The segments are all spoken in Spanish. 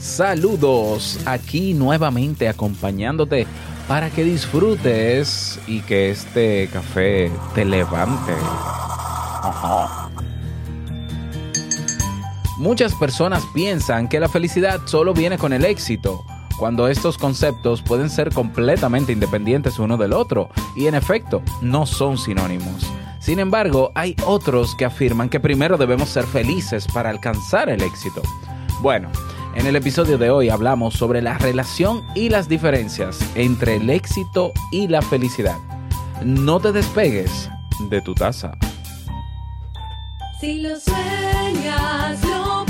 Saludos, aquí nuevamente acompañándote para que disfrutes y que este café te levante. Muchas personas piensan que la felicidad solo viene con el éxito, cuando estos conceptos pueden ser completamente independientes uno del otro, y en efecto, no son sinónimos. Sin embargo, hay otros que afirman que primero debemos ser felices para alcanzar el éxito. Bueno, en el episodio de hoy hablamos sobre la relación y las diferencias entre el éxito y la felicidad. No te despegues de tu taza. Si lo sueñas, lo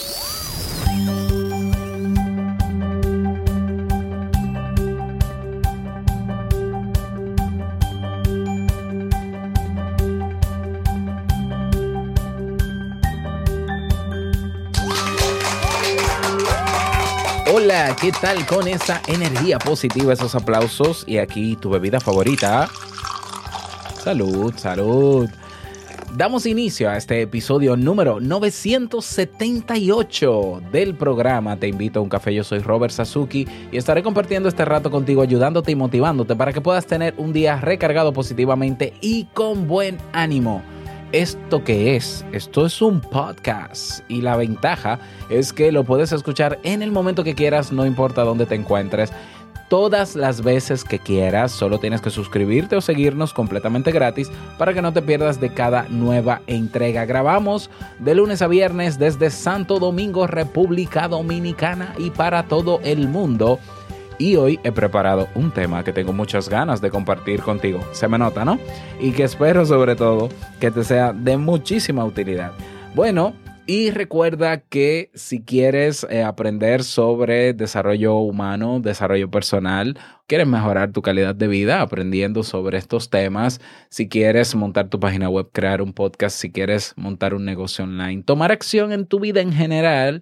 ¿Qué tal con esa energía positiva, esos aplausos? Y aquí tu bebida favorita. Salud, salud. Damos inicio a este episodio número 978 del programa Te invito a un café. Yo soy Robert Sasuki y estaré compartiendo este rato contigo, ayudándote y motivándote para que puedas tener un día recargado positivamente y con buen ánimo. ¿Esto qué es? Esto es un podcast y la ventaja es que lo puedes escuchar en el momento que quieras, no importa dónde te encuentres todas las veces que quieras. Solo tienes que suscribirte o seguirnos completamente gratis para que no te pierdas de cada nueva entrega. Grabamos de lunes a viernes desde Santo Domingo, República Dominicana y para todo el mundo. Y hoy he preparado un tema que tengo muchas ganas de compartir contigo. Se me nota, ¿no? Y que espero sobre todo que te sea de muchísima utilidad. Bueno, y recuerda que si quieres eh, aprender sobre desarrollo humano, desarrollo personal, quieres mejorar tu calidad de vida aprendiendo sobre estos temas, si quieres montar tu página web, crear un podcast, si quieres montar un negocio online, tomar acción en tu vida en general,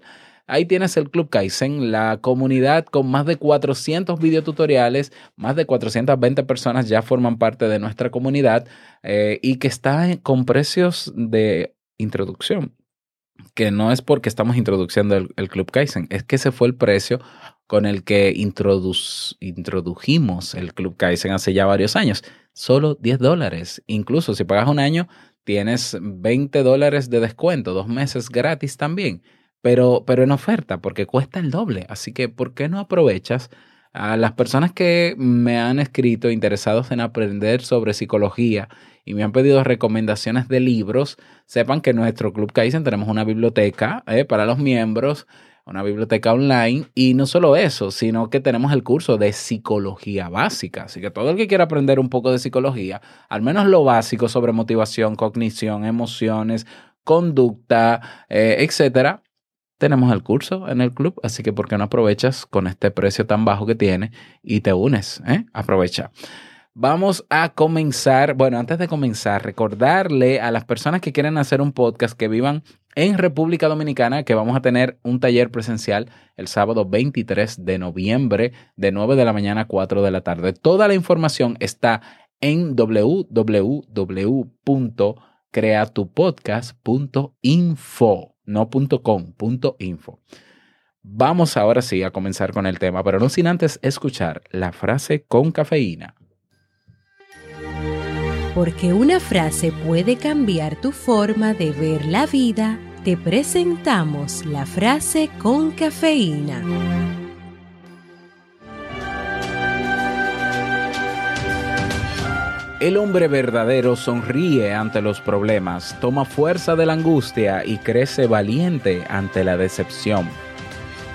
Ahí tienes el Club Kaizen, la comunidad con más de 400 videotutoriales, más de 420 personas ya forman parte de nuestra comunidad eh, y que está con precios de introducción que no es porque estamos introduciendo el, Club Kaizen, es que ese fue el precio con el que introdujimos el Club Kaizen hace ya varios años. Solo 10 dólares. Incluso si pagas un año, tienes 20 dólares de descuento, dos meses gratis también, pero, pero en oferta, porque cuesta el doble. Así que, ¿por qué no aprovechas? A las personas que me han escrito interesados en aprender sobre psicología y me han pedido recomendaciones de libros, sepan que en nuestro Club Kaizen tenemos una biblioteca eh, para los miembros, una biblioteca online y no solo eso, sino que tenemos el curso de psicología básica. Así que todo el que quiera aprender un poco de psicología, al menos lo básico sobre motivación, cognición, emociones, conducta, eh, etcétera, tenemos el curso en el club, así que ¿por qué no aprovechas con este precio tan bajo que tiene y te unes? Eh? Aprovecha. Vamos a comenzar. Bueno, antes de comenzar, recordarle a las personas que quieren hacer un podcast que vivan en República Dominicana que vamos a tener un taller presencial el sábado 23 de noviembre de 9 de la mañana a 4 de la tarde. Toda la información está en www.creatupodcast.info no .com, .info. Vamos ahora sí a comenzar con el tema, pero no sin antes escuchar la frase con cafeína. Porque una frase puede cambiar tu forma de ver la vida, te presentamos la frase con cafeína. El hombre verdadero sonríe ante los problemas, toma fuerza de la angustia y crece valiente ante la decepción.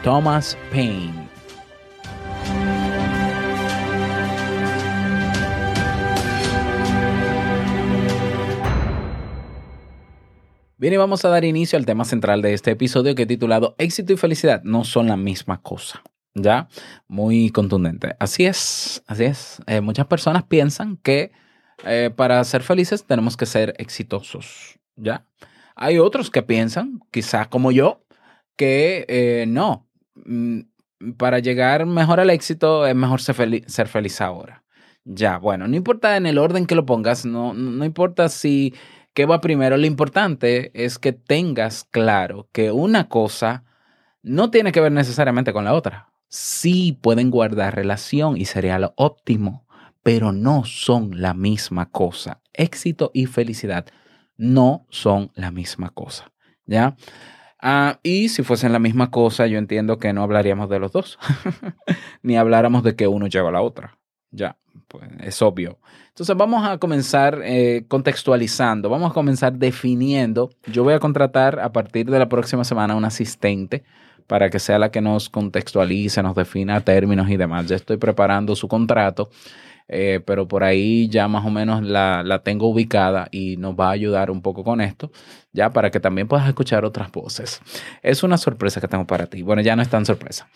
Thomas Paine Bien, y vamos a dar inicio al tema central de este episodio que he titulado Éxito y felicidad no son la misma cosa. ¿Ya? Muy contundente. Así es, así es. Eh, muchas personas piensan que eh, para ser felices tenemos que ser exitosos. ¿Ya? Hay otros que piensan, quizás como yo, que eh, no. Mm, Para llegar mejor al éxito es mejor ser, fel- ser feliz ahora. Ya, bueno, no importa en el orden que lo pongas, no, no importa si qué va primero, lo importante es que tengas claro que una cosa no tiene que ver necesariamente con la otra. Sí pueden guardar relación y sería lo óptimo, pero no son la misma cosa. Éxito y felicidad no son la misma cosa, ¿ya? Ah, y si fuesen la misma cosa, yo entiendo que no hablaríamos de los dos, ni habláramos de que uno lleva a la otra, ya, pues es obvio. Entonces vamos a comenzar eh, contextualizando, vamos a comenzar definiendo. Yo voy a contratar a partir de la próxima semana un asistente para que sea la que nos contextualice, nos defina términos y demás. Ya estoy preparando su contrato, eh, pero por ahí ya más o menos la, la tengo ubicada y nos va a ayudar un poco con esto, ya para que también puedas escuchar otras voces. Es una sorpresa que tengo para ti. Bueno, ya no es tan sorpresa.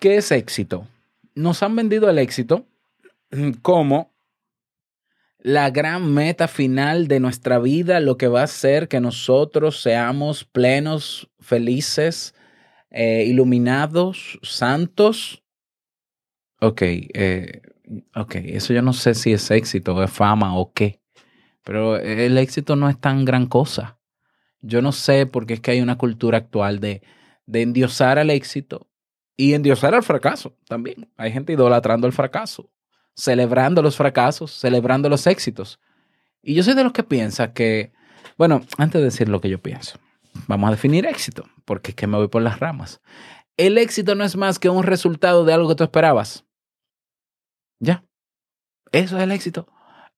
¿Qué es éxito? Nos han vendido el éxito como la gran meta final de nuestra vida, lo que va a hacer que nosotros seamos plenos, felices, eh, iluminados, santos. Ok, eh, ok, eso yo no sé si es éxito, es fama o qué, pero el éxito no es tan gran cosa. Yo no sé porque es que hay una cultura actual de, endiosar al éxito y endiosar al fracaso también. Hay gente idolatrando el fracaso celebrando los fracasos, celebrando los éxitos. Y yo soy de los que piensa que, bueno, antes de decir lo que yo pienso, vamos a definir éxito, porque es que me voy por las ramas. El éxito no es más que un resultado de algo que tú esperabas. Ya. Eso es el éxito.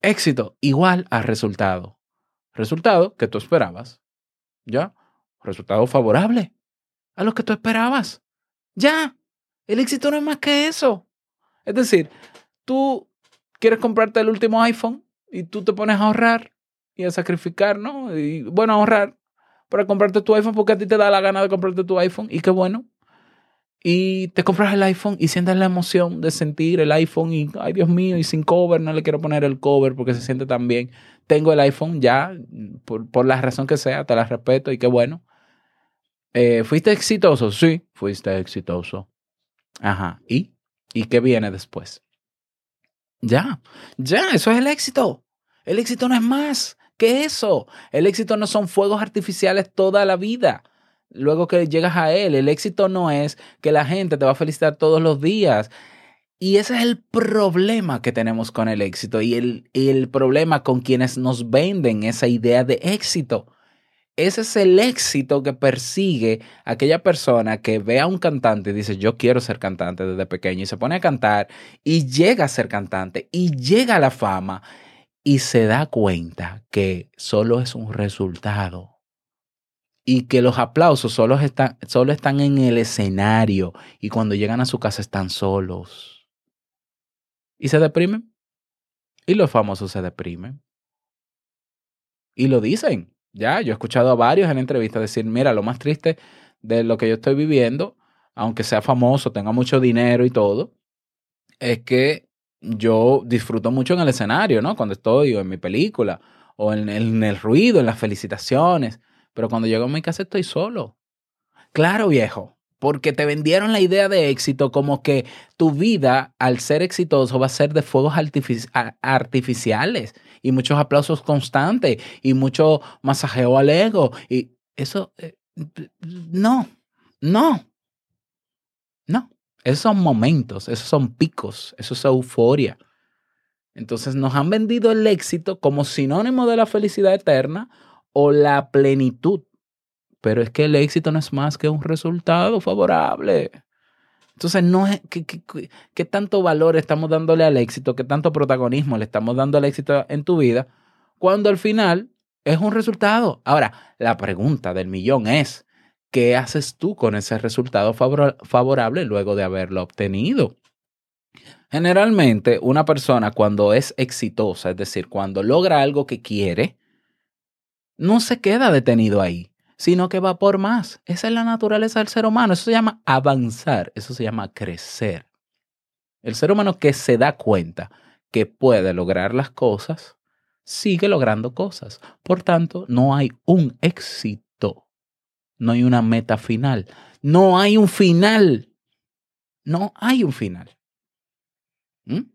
Éxito igual a resultado. Resultado que tú esperabas. Ya. Resultado favorable a lo que tú esperabas. Ya. El éxito no es más que eso. Es decir, tú quieres comprarte el último iPhone y tú te pones a ahorrar y a sacrificar, ¿no? Y bueno, ahorrar para comprarte tu iPhone porque a ti te da la gana de comprarte tu iPhone y qué bueno. Y te compras el iPhone y sientes la emoción de sentir el iPhone y, ay Dios mío, y sin cover, no le quiero poner el cover porque se siente tan bien. Tengo el iPhone ya, por, por la razón que sea, te la respeto y qué bueno. Eh, ¿Fuiste exitoso? Sí, fuiste exitoso. Ajá. ¿Y? ¿Y qué viene después? Ya, ya, eso es el éxito. El éxito no es más que eso. El éxito no son fuegos artificiales toda la vida. Luego que llegas a él, el éxito no es que la gente te va a felicitar todos los días. Y ese es el problema que tenemos con el éxito y el, el problema con quienes nos venden esa idea de éxito. Ese es el éxito que persigue aquella persona que ve a un cantante y dice, yo quiero ser cantante desde pequeño y se pone a cantar y llega a ser cantante y llega a la fama y se da cuenta que solo es un resultado y que los aplausos solo están, solo están en el escenario y cuando llegan a su casa están solos y se deprimen. Y los famosos se deprimen. Y lo dicen. Ya, yo he escuchado a varios en entrevistas decir, mira, lo más triste de lo que yo estoy viviendo, aunque sea famoso, tenga mucho dinero y todo, es que yo disfruto mucho en el escenario, ¿no? Cuando estoy o en mi película, o en el, en el ruido, en las felicitaciones, pero cuando llego a mi casa estoy solo. Claro, viejo, porque te vendieron la idea de éxito como que tu vida, al ser exitoso, va a ser de fuegos artificiales y muchos aplausos constantes y mucho masajeo al ego. Y eso, eh, no, no, no. Esos son momentos, esos son picos, eso es euforia. Entonces nos han vendido el éxito como sinónimo de la felicidad eterna o la plenitud. Pero es que el éxito no es más que un resultado favorable. Entonces, no es ¿qué, tanto valor estamos dándole al éxito, qué tanto protagonismo le estamos dando al éxito en tu vida, cuando al final es un resultado. Ahora, la pregunta del millón es, ¿qué haces tú con ese resultado favor- favorable luego de haberlo obtenido? Generalmente, una persona cuando es exitosa, es decir, cuando logra algo que quiere, no se queda detenido ahí, sino que va por más. Esa es la naturaleza del ser humano. Eso se llama avanzar, eso se llama crecer. El ser humano que se da cuenta que puede lograr las cosas, sigue logrando cosas. Por tanto, no hay un éxito, no hay una meta final, no hay un final, no hay un final. ¿Mm?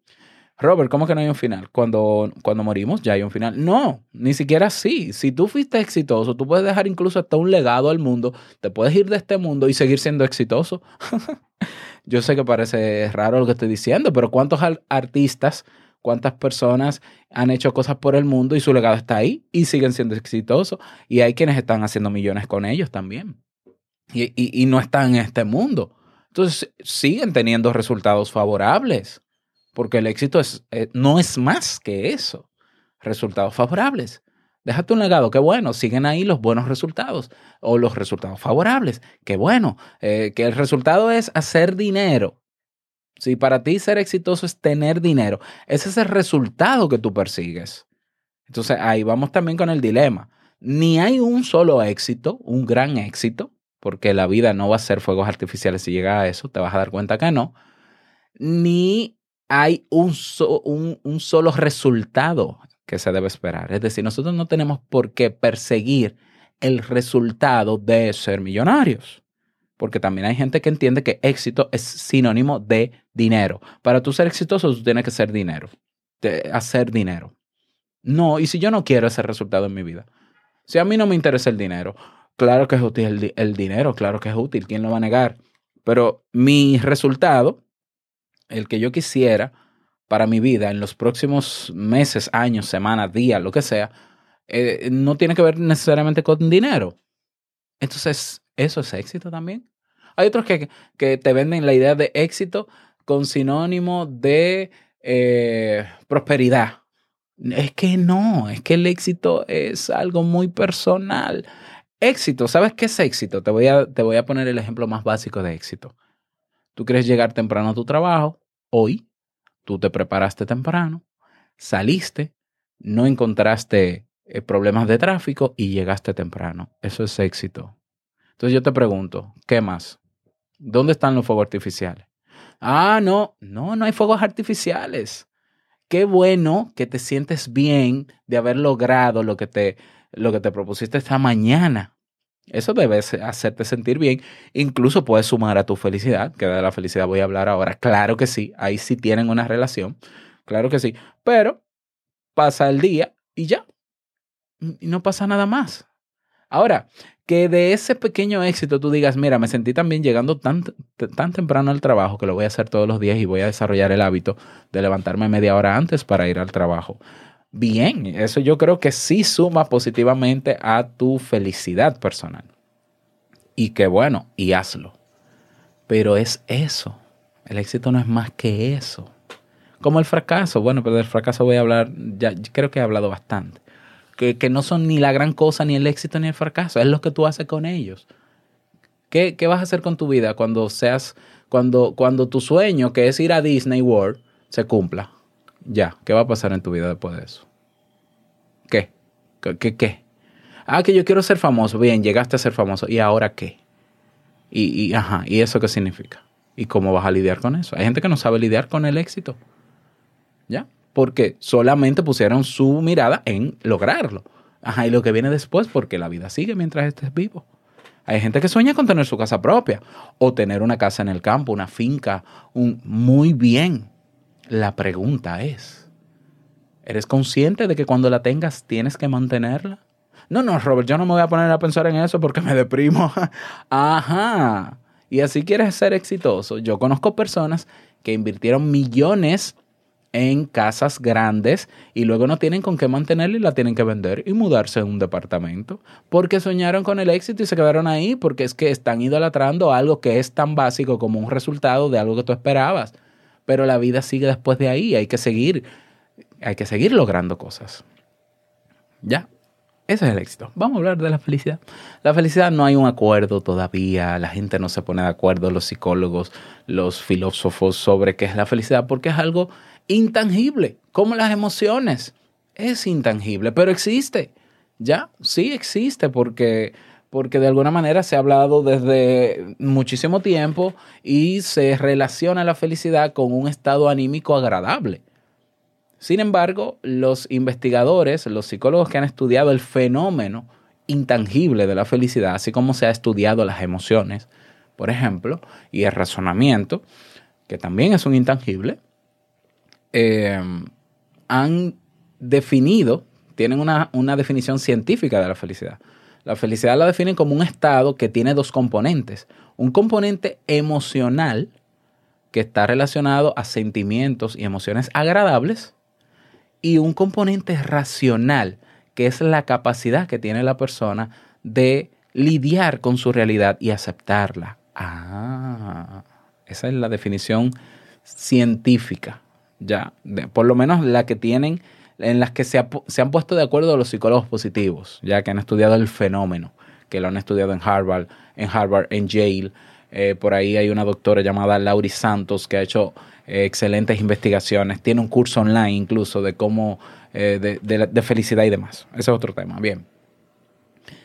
Robert, ¿cómo que no hay un final? Cuando, cuando morimos ya hay un final. No, ni siquiera así. Si tú fuiste exitoso, tú puedes dejar incluso hasta un legado al mundo, te puedes ir de este mundo y seguir siendo exitoso. Yo sé que parece raro lo que estoy diciendo, pero ¿cuántos ar- artistas, cuántas personas han hecho cosas por el mundo y su legado está ahí y siguen siendo exitosos? Y hay quienes están haciendo millones con ellos también. Y- y no están en este mundo. Entonces siguen teniendo resultados favorables, porque el éxito es, eh, no es más que eso. Resultados favorables. Déjate un legado, qué bueno, siguen ahí los buenos resultados o los resultados favorables, qué bueno, eh, que el resultado es hacer dinero. Si para ti ser exitoso es tener dinero, ese es el resultado que tú persigues. Entonces ahí vamos también con el dilema. Ni hay un solo éxito, un gran éxito, porque la vida no va a ser fuegos artificiales si llega a eso, te vas a dar cuenta que no, ni hay un, so- un, un solo resultado que se debe esperar. Es decir, nosotros no tenemos por qué perseguir el resultado de ser millonarios. Porque también hay gente que entiende que éxito es sinónimo de dinero. Para tú ser exitoso, tú tienes que ser dinero. de hacer dinero. No, y si yo no quiero ese resultado en mi vida, si a mí no me interesa el dinero, claro que es útil el, el dinero, claro que es útil, ¿quién lo va a negar? Pero mi resultado, el que yo quisiera para mi vida en los próximos meses, años, semanas, días, lo que sea, eh, no tiene que ver necesariamente con dinero. Entonces, ¿eso es éxito también? Hay otros que, que te venden la idea de éxito con sinónimo de eh, prosperidad. Es que no, es que el éxito es algo muy personal. Éxito, ¿sabes qué es éxito? Te voy a, te voy a poner el ejemplo más básico de éxito. Tú quieres llegar temprano a tu trabajo, hoy, tú te preparaste temprano, saliste, no encontraste eh, problemas de tráfico y llegaste temprano. Eso es éxito. Entonces yo te pregunto, ¿qué más? ¿Dónde están los fuegos artificiales? Ah, no, no, no hay fuegos artificiales. Qué bueno que te sientes bien de haber logrado lo que te, lo que te propusiste esta mañana. Eso debe hacerte sentir bien. Incluso puedes sumar a tu felicidad, que de la felicidad voy a hablar ahora. Claro que sí, ahí sí tienen una relación. Claro que sí. Pero pasa el día y ya. Y no pasa nada más. Ahora, que de ese pequeño éxito tú digas, mira, me sentí también llegando tan, tan temprano al trabajo que lo voy a hacer todos los días y voy a desarrollar el hábito de levantarme media hora antes para ir al trabajo. Bien, eso yo creo que sí suma positivamente a tu felicidad personal. Y que bueno, y hazlo. Pero es eso. El éxito no es más que eso. Como el fracaso. Bueno, pero del fracaso voy a hablar, ya creo que he hablado bastante. Que, que no son ni la gran cosa, ni el éxito, ni el fracaso. Es lo que tú haces con ellos. ¿Qué, qué vas a hacer con tu vida cuando seas, cuando, cuando tu sueño, que es ir a Disney World, se cumpla? Ya, ¿qué va a pasar en tu vida después de eso? ¿Qué? ¿Qué? ¿Qué? qué? Ah, que yo quiero ser famoso. Bien, llegaste a ser famoso. ¿Y ahora qué? Y, y, ajá, ¿y eso qué significa? ¿Y cómo vas a lidiar con eso? Hay gente que no sabe lidiar con el éxito. ¿Ya? Porque solamente pusieron su mirada en lograrlo. Ajá, y lo que viene después, porque la vida sigue mientras estés vivo. Hay gente que sueña con tener su casa propia o tener una casa en el campo, una finca, un muy bien. La pregunta es, ¿eres consciente de que cuando la tengas tienes que mantenerla? No, no, Robert, yo no me voy a poner a pensar en eso porque me deprimo. Ajá. Y así quieres ser exitoso. Yo conozco personas que invirtieron millones en casas grandes y luego no tienen con qué mantenerla y la tienen que vender y mudarse a un departamento porque soñaron con el éxito y se quedaron ahí porque es que están idolatrando algo que es tan básico como un resultado de algo que tú esperabas. Pero la vida sigue después de ahí, hay que seguir, hay que seguir logrando cosas. Ya, ese es el éxito. Vamos a hablar de la felicidad. La felicidad no hay un acuerdo todavía, la gente no se pone de acuerdo, los psicólogos, los filósofos sobre qué es la felicidad, porque es algo intangible, como las emociones. Es intangible, pero existe. Ya, sí existe porque, porque de alguna manera se ha hablado desde muchísimo tiempo y se relaciona la felicidad con un estado anímico agradable. Sin embargo, los investigadores, los psicólogos que han estudiado el fenómeno intangible de la felicidad, así como se ha estudiado las emociones, por ejemplo, y el razonamiento, que también es un intangible, eh, han definido, tienen una, una definición científica de la felicidad. La felicidad la definen como un estado que tiene dos componentes. Un componente emocional que está relacionado a sentimientos y emociones agradables y un componente racional que es la capacidad que tiene la persona de lidiar con su realidad y aceptarla. Ah, esa es la definición científica, ya, por lo menos la que tienen, en las que se, han puesto de acuerdo los psicólogos positivos, ya que han estudiado el fenómeno, que lo han estudiado en Harvard, en Harvard, en Yale. Eh, por ahí hay una doctora llamada Laurie Santos que ha hecho eh, excelentes investigaciones. Tiene un curso online incluso de cómo, eh, de, de felicidad y demás. Ese es otro tema. Bien.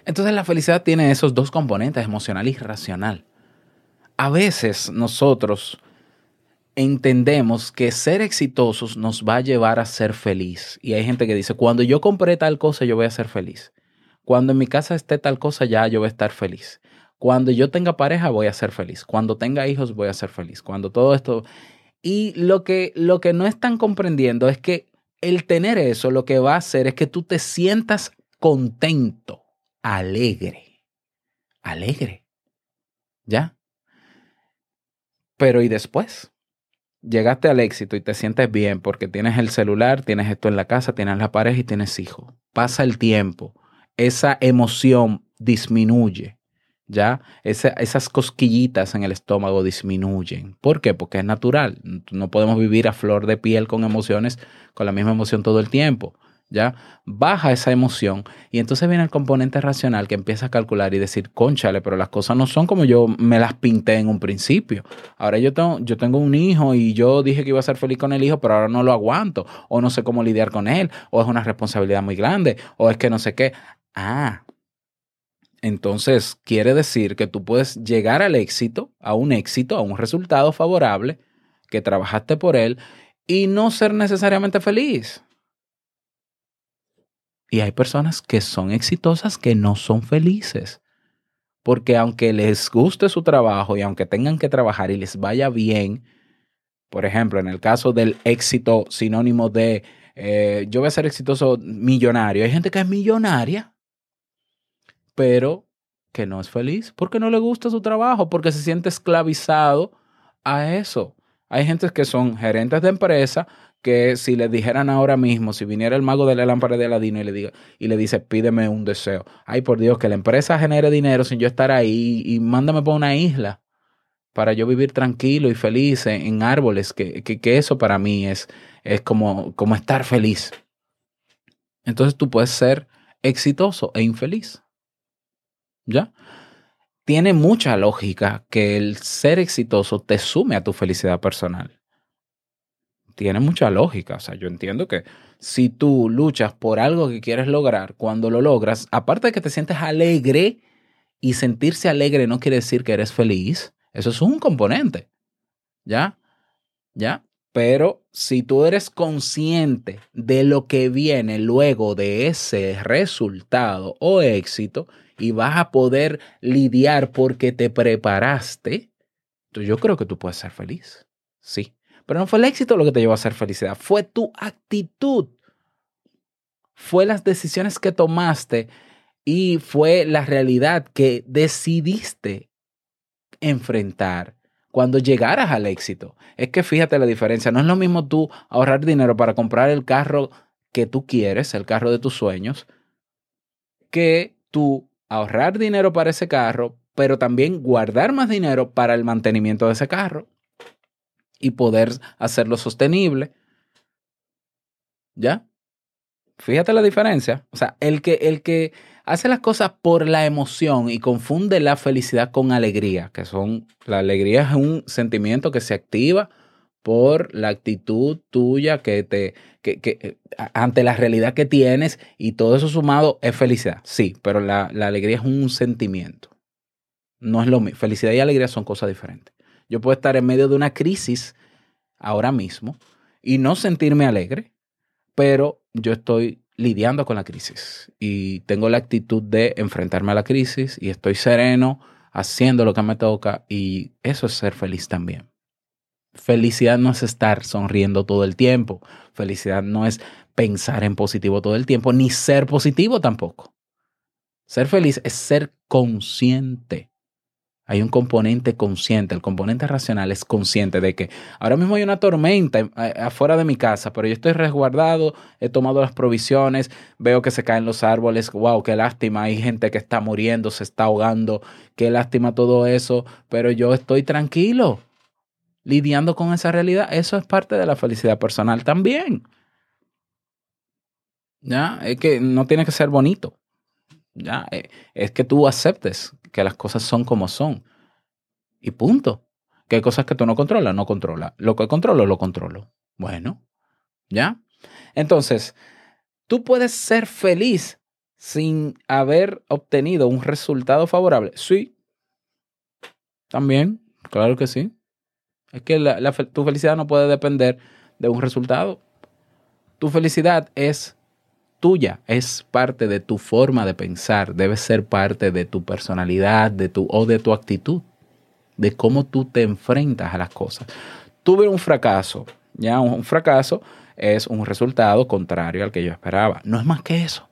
Entonces la felicidad tiene esos dos componentes, emocional y racional. A veces nosotros entendemos que ser exitosos nos va a llevar a ser feliz. Y hay gente que dice, cuando yo compré tal cosa, yo voy a ser feliz. Cuando en mi casa esté tal cosa, ya yo voy a estar feliz. Cuando yo tenga pareja, voy a ser feliz. Cuando tenga hijos, voy a ser feliz. Cuando todo esto... Y lo que, lo que no están comprendiendo es que el tener eso lo que va a hacer es que tú te sientas contento, alegre. Alegre. ¿Ya? Pero ¿y después? Llegaste al éxito y te sientes bien porque tienes el celular, tienes esto en la casa, tienes la pareja y tienes hijos. Pasa el tiempo, esa emoción disminuye, ¿ya? Esa- esas cosquillitas en el estómago disminuyen. ¿Por qué? Porque es natural. No podemos vivir a flor de piel con emociones, con la misma emoción todo el tiempo. ¿Ya? Baja esa emoción y entonces viene el componente racional que empieza a calcular y decir, conchale, pero las cosas no son como yo me las pinté en un principio. Ahora yo tengo, yo tengo un hijo y yo dije que iba a ser feliz con el hijo, pero ahora no lo aguanto, o no sé cómo lidiar con él, o es una responsabilidad muy grande, o es que no sé qué. Ah, entonces quiere decir que tú puedes llegar al éxito, a un éxito, a un resultado favorable, que trabajaste por él, y no ser necesariamente feliz. Y hay personas que son exitosas que no son felices. Porque aunque les guste su trabajo y aunque tengan que trabajar y les vaya bien, por ejemplo, en el caso del éxito sinónimo de eh, yo voy a ser exitoso millonario, hay gente que es millonaria, pero que no es feliz porque no le gusta su trabajo, porque se siente esclavizado a eso. Hay gente que son gerentes de empresa que si les dijeran ahora mismo, si viniera el mago de la lámpara de Aladino y le, diga, y le dice, pídeme un deseo. Ay, por Dios, que la empresa genere dinero sin yo estar ahí y mándame para una isla para yo vivir tranquilo y feliz en, en árboles, que, que, que eso para mí es, es como, como estar feliz. Entonces tú puedes ser exitoso e infeliz. ¿Ya? Tiene mucha lógica que el ser exitoso te sume a tu felicidad personal. Tiene mucha lógica. O sea, yo entiendo que si tú luchas por algo que quieres lograr, cuando lo logras, aparte de que te sientes alegre, y sentirse alegre no quiere decir que eres feliz, eso es un componente. ¿Ya? ¿Ya? Pero si tú eres consciente de lo que viene luego de ese resultado o éxito y vas a poder lidiar porque te preparaste, yo creo que tú puedes ser feliz. Sí. Pero no fue el éxito lo que te llevó a ser felicidad, fue tu actitud. Fue las decisiones que tomaste y fue la realidad que decidiste enfrentar cuando llegaras al éxito. Es que fíjate la diferencia, no es lo mismo tú ahorrar dinero para comprar el carro que tú quieres, el carro de tus sueños, que tú ahorrar dinero para ese carro, pero también guardar más dinero para el mantenimiento de ese carro y poder hacerlo sostenible. ¿Ya? Fíjate la diferencia. O sea, el que, el que hace las cosas por la emoción y confunde la felicidad con alegría, que son, la alegría es un sentimiento que se activa por la actitud tuya que te, que, que, eh, ante la realidad que tienes y todo eso sumado es felicidad. Sí, pero la, la alegría es un sentimiento. No es lo mismo. Felicidad y alegría son cosas diferentes. Yo puedo estar en medio de una crisis ahora mismo y no sentirme alegre, pero yo estoy lidiando con la crisis y tengo la actitud de enfrentarme a la crisis y estoy sereno haciendo lo que me toca y eso es ser feliz también. Felicidad no es estar sonriendo todo el tiempo, felicidad no es pensar en positivo todo el tiempo, ni ser positivo tampoco. Ser feliz es ser consciente hay un componente consciente, el componente racional es consciente de que ahora mismo hay una tormenta afuera de mi casa, pero yo estoy resguardado, he tomado las provisiones, veo que se caen los árboles, wow, qué lástima, hay gente que está muriendo, se está ahogando, qué lástima todo eso, pero yo estoy tranquilo, lidiando con esa realidad, eso es parte de la felicidad personal también. Ya, es que no tiene que ser bonito. Ya, eh, es que tú aceptes que las cosas son como son. Y punto. Que hay cosas que tú no controlas, no controlas. Lo que controlo, lo controlo. Bueno, ¿ya? Entonces, tú puedes ser feliz sin haber obtenido un resultado favorable. Sí. También, claro que sí. Es que la, tu felicidad no puede depender de un resultado. Tu felicidad es tuya, es parte de tu forma de pensar, debe ser parte de tu personalidad, de tu o de tu actitud, de cómo tú te enfrentas a las cosas. Tuve un fracaso, ya un fracaso es un resultado contrario al que yo esperaba. No es más que eso.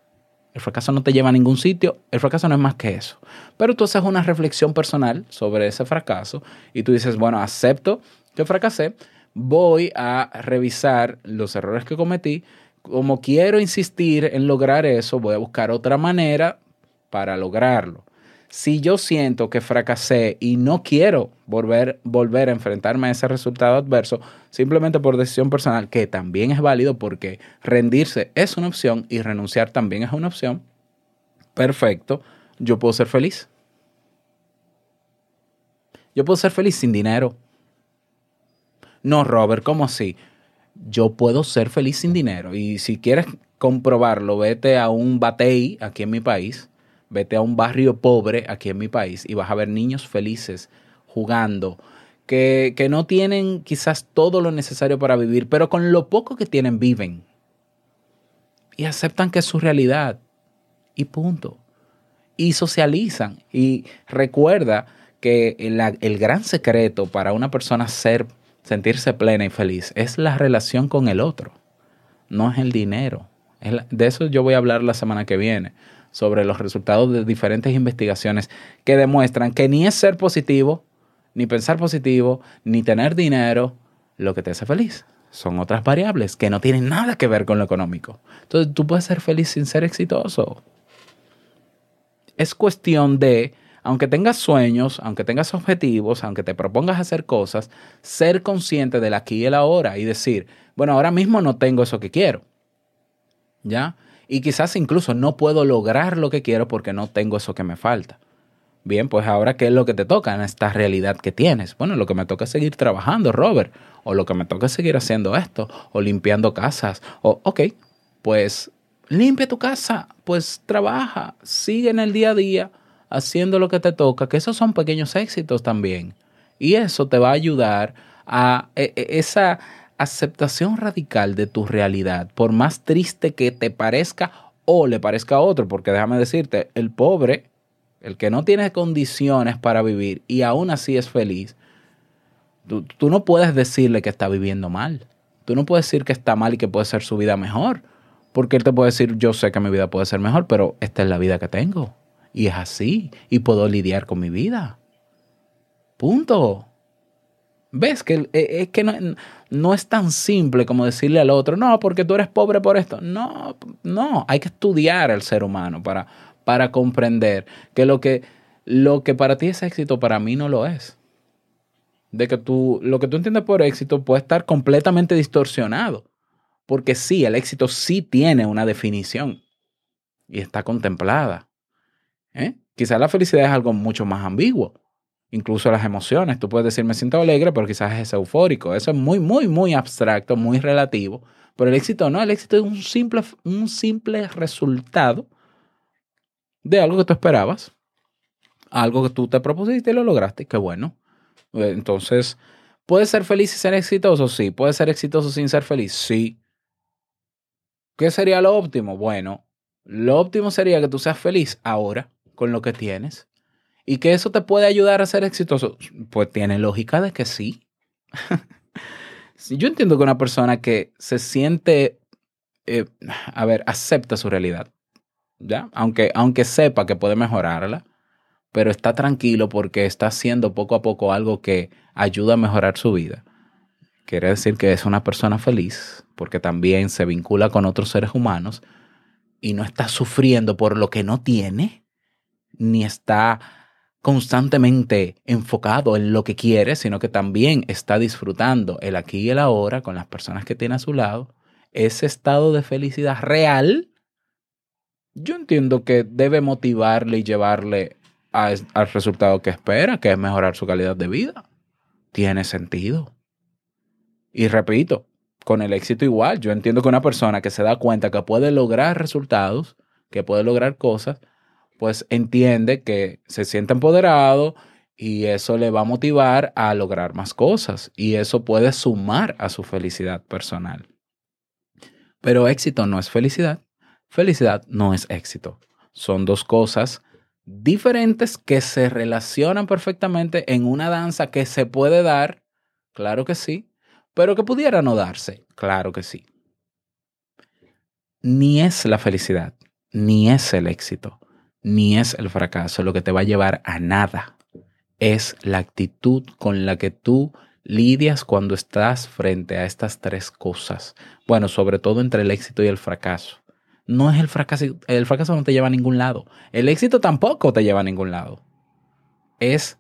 El fracaso no te lleva a ningún sitio, el fracaso no es más que eso. Pero tú haces una reflexión personal sobre ese fracaso y tú dices, bueno, acepto que fracasé, voy a revisar los errores que cometí, como quiero insistir en lograr eso, voy a buscar otra manera para lograrlo. Si yo siento que fracasé y no quiero volver, volver a enfrentarme a ese resultado adverso, simplemente por decisión personal, que también es válido porque rendirse es una opción y renunciar también es una opción, perfecto, yo puedo ser feliz. Yo puedo ser feliz sin dinero. No, Robert, ¿cómo así? Yo puedo ser feliz sin dinero. Y si quieres comprobarlo, vete a un batey aquí en mi país, vete a un barrio pobre aquí en mi país y vas a ver niños felices jugando, que, que no tienen quizás todo lo necesario para vivir, pero con lo poco que tienen viven. Y aceptan que es su realidad. Y punto. Y socializan. Y recuerda que el, el gran secreto para una persona ser sentirse plena y feliz, es la relación con el otro, no es el dinero. de eso yo voy a hablar la semana que viene, sobre los resultados de diferentes investigaciones que demuestran que ni es ser positivo, ni pensar positivo, ni tener dinero lo que te hace feliz. Son otras variables que no tienen nada que ver con lo económico. Entonces tú puedes ser feliz sin ser exitoso. Es cuestión de aunque tengas sueños, aunque tengas objetivos, aunque te propongas hacer cosas, ser consciente del aquí y el ahora y decir, bueno, ahora mismo no tengo eso que quiero. ¿Ya? Y quizás incluso no puedo lograr lo que quiero porque no tengo eso que me falta. Bien, pues ahora, ¿qué es lo que te toca en esta realidad que tienes? Bueno, lo que me toca es seguir trabajando, Robert. O lo que me toca es seguir haciendo esto. O limpiando casas. O, ok, pues limpia tu casa. Pues trabaja. Sigue en el día a día haciendo lo que te toca, que esos son pequeños éxitos también. Y eso te va a ayudar a e, e, esa aceptación radical de tu realidad, por más triste que te parezca o le parezca a otro, porque déjame decirte, el pobre, el que no tiene condiciones para vivir y aún así es feliz, tú, tú no puedes decirle que está viviendo mal. Tú no puedes decir que está mal y que puede ser su vida mejor. Porque él te puede decir, yo sé que mi vida puede ser mejor, pero esta es la vida que tengo. Y es así. Y puedo lidiar con mi vida. Punto. ¿Ves? Que es que no, no, es tan simple como decirle al otro, no, porque tú eres pobre por esto. No, no, hay que estudiar al ser humano para, para comprender que lo, que lo que para ti es éxito, para mí no lo es. De que tú, lo que tú entiendes por éxito puede estar completamente distorsionado. Porque sí, el éxito sí tiene una definición y está contemplada. ¿Eh? Quizás la felicidad es algo mucho más ambiguo incluso las emociones. Tú puedes decir, me siento alegre, pero quizás es eufórico. Eso es muy, muy, muy abstracto, muy relativo. Pero el éxito no, el éxito es un simple, un simple resultado de algo que tú esperabas, algo que tú te propusiste y lo lograste. Qué bueno. Eh, Entonces, ¿puedes ser feliz y ser exitoso? Sí. ¿Puedes ser exitoso sin ser feliz? Sí. ¿Qué sería lo óptimo? Bueno, lo óptimo sería que tú seas feliz ahora con lo que tienes y que eso te puede ayudar a ser exitoso. Pues tiene lógica de que sí. Si Yo entiendo que una persona que se siente, eh, a ver, acepta su realidad, ¿ya? Aunque, aunque sepa que puede mejorarla, pero está tranquilo porque está haciendo poco a poco algo que ayuda a mejorar su vida. Quiere decir que es una persona feliz porque también se vincula con otros seres humanos y no está sufriendo por lo que no tiene, ni está constantemente enfocado en lo que quiere, sino que también está disfrutando el aquí y el ahora con las personas que tiene a su lado. Ese estado de felicidad real, yo entiendo que debe motivarle y llevarle al resultado que espera, que es mejorar su calidad de vida. Tiene sentido. Y repito, con el éxito igual, yo entiendo que una persona que se da cuenta que puede lograr resultados, que puede lograr cosas, pues entiende que se siente empoderado y eso le va a motivar a lograr más cosas y eso puede sumar a su felicidad personal. Pero éxito no es felicidad, felicidad no es éxito. Son dos cosas diferentes que se relacionan perfectamente en una danza que se puede dar, claro que sí, pero que pudiera no darse, claro que sí. Ni es la felicidad, ni es el éxito, ni es el fracaso lo que te va a llevar a nada. Es la actitud con la que tú lidias cuando estás frente a estas tres cosas. Bueno, sobre todo entre el éxito y el fracaso. No es el fracaso, el fracaso no te lleva a ningún lado. El éxito tampoco te lleva a ningún lado. Es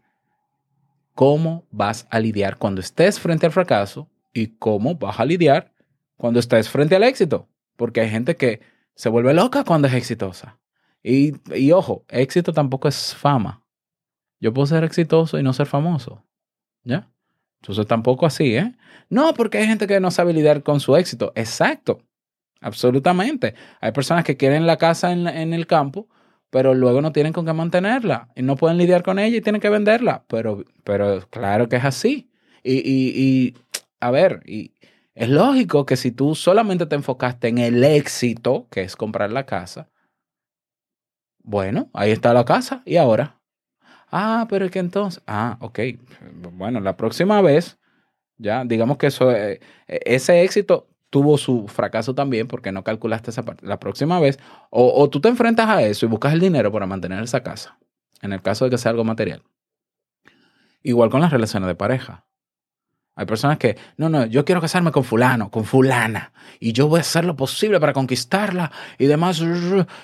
cómo vas a lidiar cuando estés frente al fracaso y cómo vas a lidiar cuando estés frente al éxito. Porque hay gente que se vuelve loca cuando es exitosa. Y, y ojo, éxito tampoco es fama. Yo puedo ser exitoso y no ser famoso. ¿Ya? Entonces tampoco así, ¿eh? No, porque hay gente que no sabe lidiar con su éxito. Exacto. Absolutamente. Hay personas que quieren la casa en, en el campo, pero luego no tienen con qué mantenerla y no pueden lidiar con ella y tienen que venderla. Pero, pero claro que es así. Y, y, y a ver, y es lógico que si tú solamente te enfocaste en el éxito, que es comprar la casa, bueno, ahí está la casa y ahora. Ah, pero es que entonces, ah, ok, bueno, la próxima vez, ya, digamos que eso, eh, ese éxito tuvo su fracaso también porque no calculaste esa parte. La próxima vez, o, o tú te enfrentas a eso y buscas el dinero para mantener esa casa, en el caso de que sea algo material. Igual con las relaciones de pareja. Hay personas que, no, no, yo quiero casarme con fulano, con fulana, y yo voy a hacer lo posible para conquistarla y demás,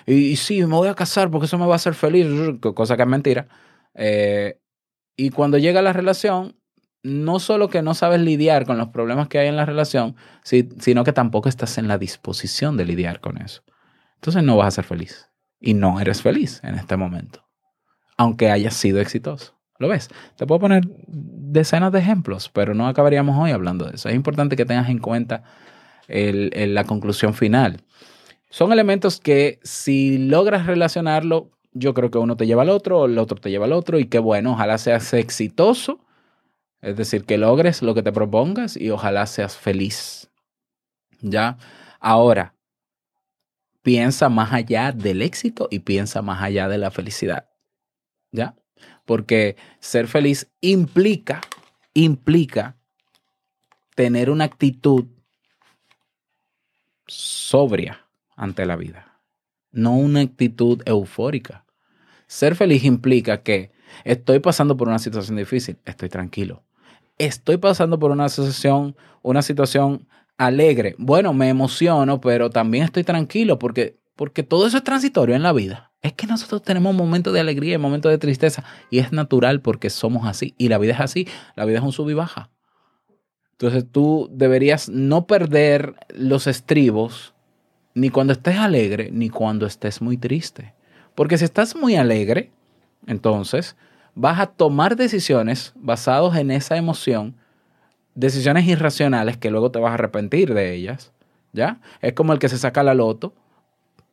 y, y sí, me voy a casar porque eso me va a hacer feliz, cosa que es mentira. Eh, y cuando llega la relación, no solo que no sabes lidiar con los problemas que hay en la relación, si- sino que tampoco estás en la disposición de lidiar con eso. Entonces no vas a ser feliz. Y no eres feliz en este momento, aunque hayas sido exitoso. ¿Lo ves? Te puedo poner decenas de ejemplos, pero no acabaríamos hoy hablando de eso. Es importante que tengas en cuenta el- la conclusión final. Son elementos que si logras relacionarlo, yo creo que uno te lleva al otro, el otro te lleva al otro, y que bueno, ojalá seas exitoso, es decir, que logres lo que te propongas y ojalá seas feliz. ¿Ya? Ahora, piensa más allá del éxito y piensa más allá de la felicidad. ¿Ya? Porque ser feliz implica, implica tener una actitud sobria ante la vida, no una actitud eufórica. Ser feliz implica que estoy pasando por una situación difícil, estoy tranquilo. Estoy pasando por una situación, una situación alegre. Bueno, me emociono, pero también estoy tranquilo porque, porque todo eso es transitorio en la vida. Es que nosotros tenemos momentos de alegría y momentos de tristeza y es natural porque somos así y la vida es así. La vida es un sub y baja. Entonces tú deberías no perder los estribos ni cuando estés alegre ni cuando estés muy triste. Porque si estás muy alegre, entonces vas a tomar decisiones basadas en esa emoción, decisiones irracionales que luego te vas a arrepentir de ellas, ¿ya? Es como el que se saca la loto,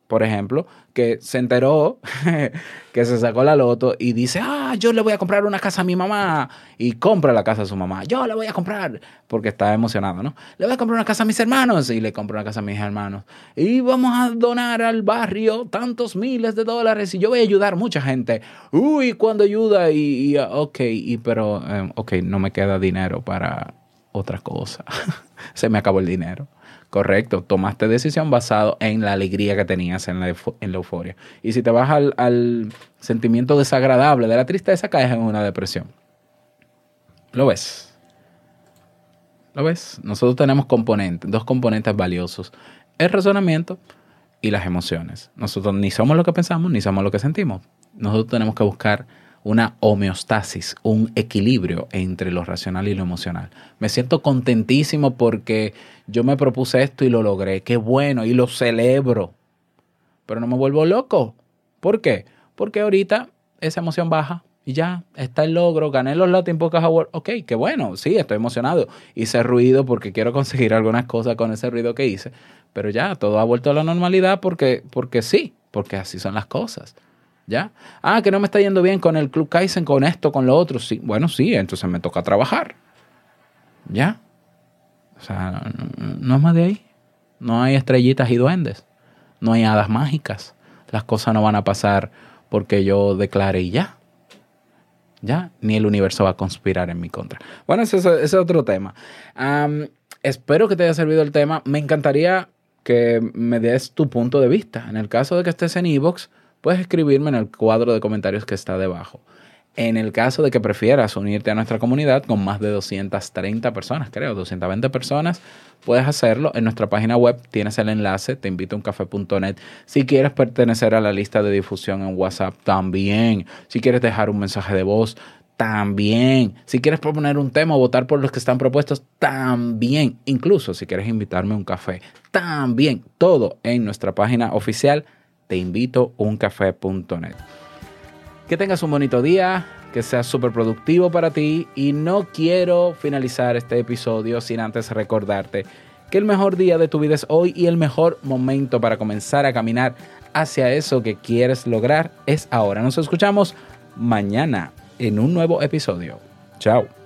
por ejemplo, que se enteró que se sacó la loto y dice, ah, yo le voy a comprar una casa a mi mamá y compra la casa a su mamá, yo le voy a comprar, porque está emocionado, ¿no? Le voy a comprar una casa a mis hermanos y le compro una casa a mis hermanos y vamos a donar al barrio tantos miles de dólares y yo voy a ayudar a mucha gente. Uy, cuando ayuda y, y, ok, y, pero, eh, ok, no me queda dinero para otra cosa. se me acabó el dinero. Correcto, tomaste decisión basado en la alegría que tenías en la, euforia. Y si te vas al, al sentimiento desagradable de la tristeza, caes en una depresión. ¿Lo ves? ¿Lo ves? Nosotros tenemos componentes, dos componentes valiosos. El razonamiento y las emociones. Nosotros ni somos lo que pensamos, ni somos lo que sentimos. Nosotros tenemos que buscar una homeostasis, un equilibrio entre lo racional y lo emocional. Me siento contentísimo porque yo me propuse esto y lo logré. Qué bueno, y lo celebro. Pero no me vuelvo loco. ¿Por qué? Porque ahorita esa emoción baja y ya está el logro, gané los Latin Podcast Awards. Ok, qué bueno, sí, estoy emocionado. Hice ruido porque quiero conseguir algunas cosas con ese ruido que hice. Pero ya, todo ha vuelto a la normalidad porque, porque sí, porque así son las cosas. ¿Ya? Ah, que no me está yendo bien con el Club Kaizen, con esto, con lo otro. Sí, bueno, sí, entonces me toca trabajar. ¿Ya? O sea, no, es más de ahí. No hay estrellitas y duendes. No hay hadas mágicas. Las cosas no van a pasar porque yo declare y ya. Ya, ni el universo va a conspirar en mi contra. Bueno, ese, es- otro tema. Espero que te haya servido el tema. Me encantaría que me des tu punto de vista. En el caso de que estés en Evox, puedes escribirme en el cuadro de comentarios que está debajo. En el caso de que prefieras unirte a nuestra comunidad con más de 230 personas, creo, 220 personas, puedes hacerlo. En nuestra página web tienes el enlace, te invito a uncafé.net. Si quieres pertenecer a la lista de difusión en WhatsApp, también. Si quieres dejar un mensaje de voz, también. Si quieres proponer un tema o votar por los que están propuestos, también. Incluso si quieres invitarme a un café, también. Todo en nuestra página oficial, te invito a uncafé.net. Que tengas un bonito día, que sea súper productivo para ti y no quiero finalizar este episodio sin antes recordarte que el mejor día de tu vida es hoy y el mejor momento para comenzar a caminar hacia eso que quieres lograr es ahora. Nos escuchamos mañana en un nuevo episodio. Chao.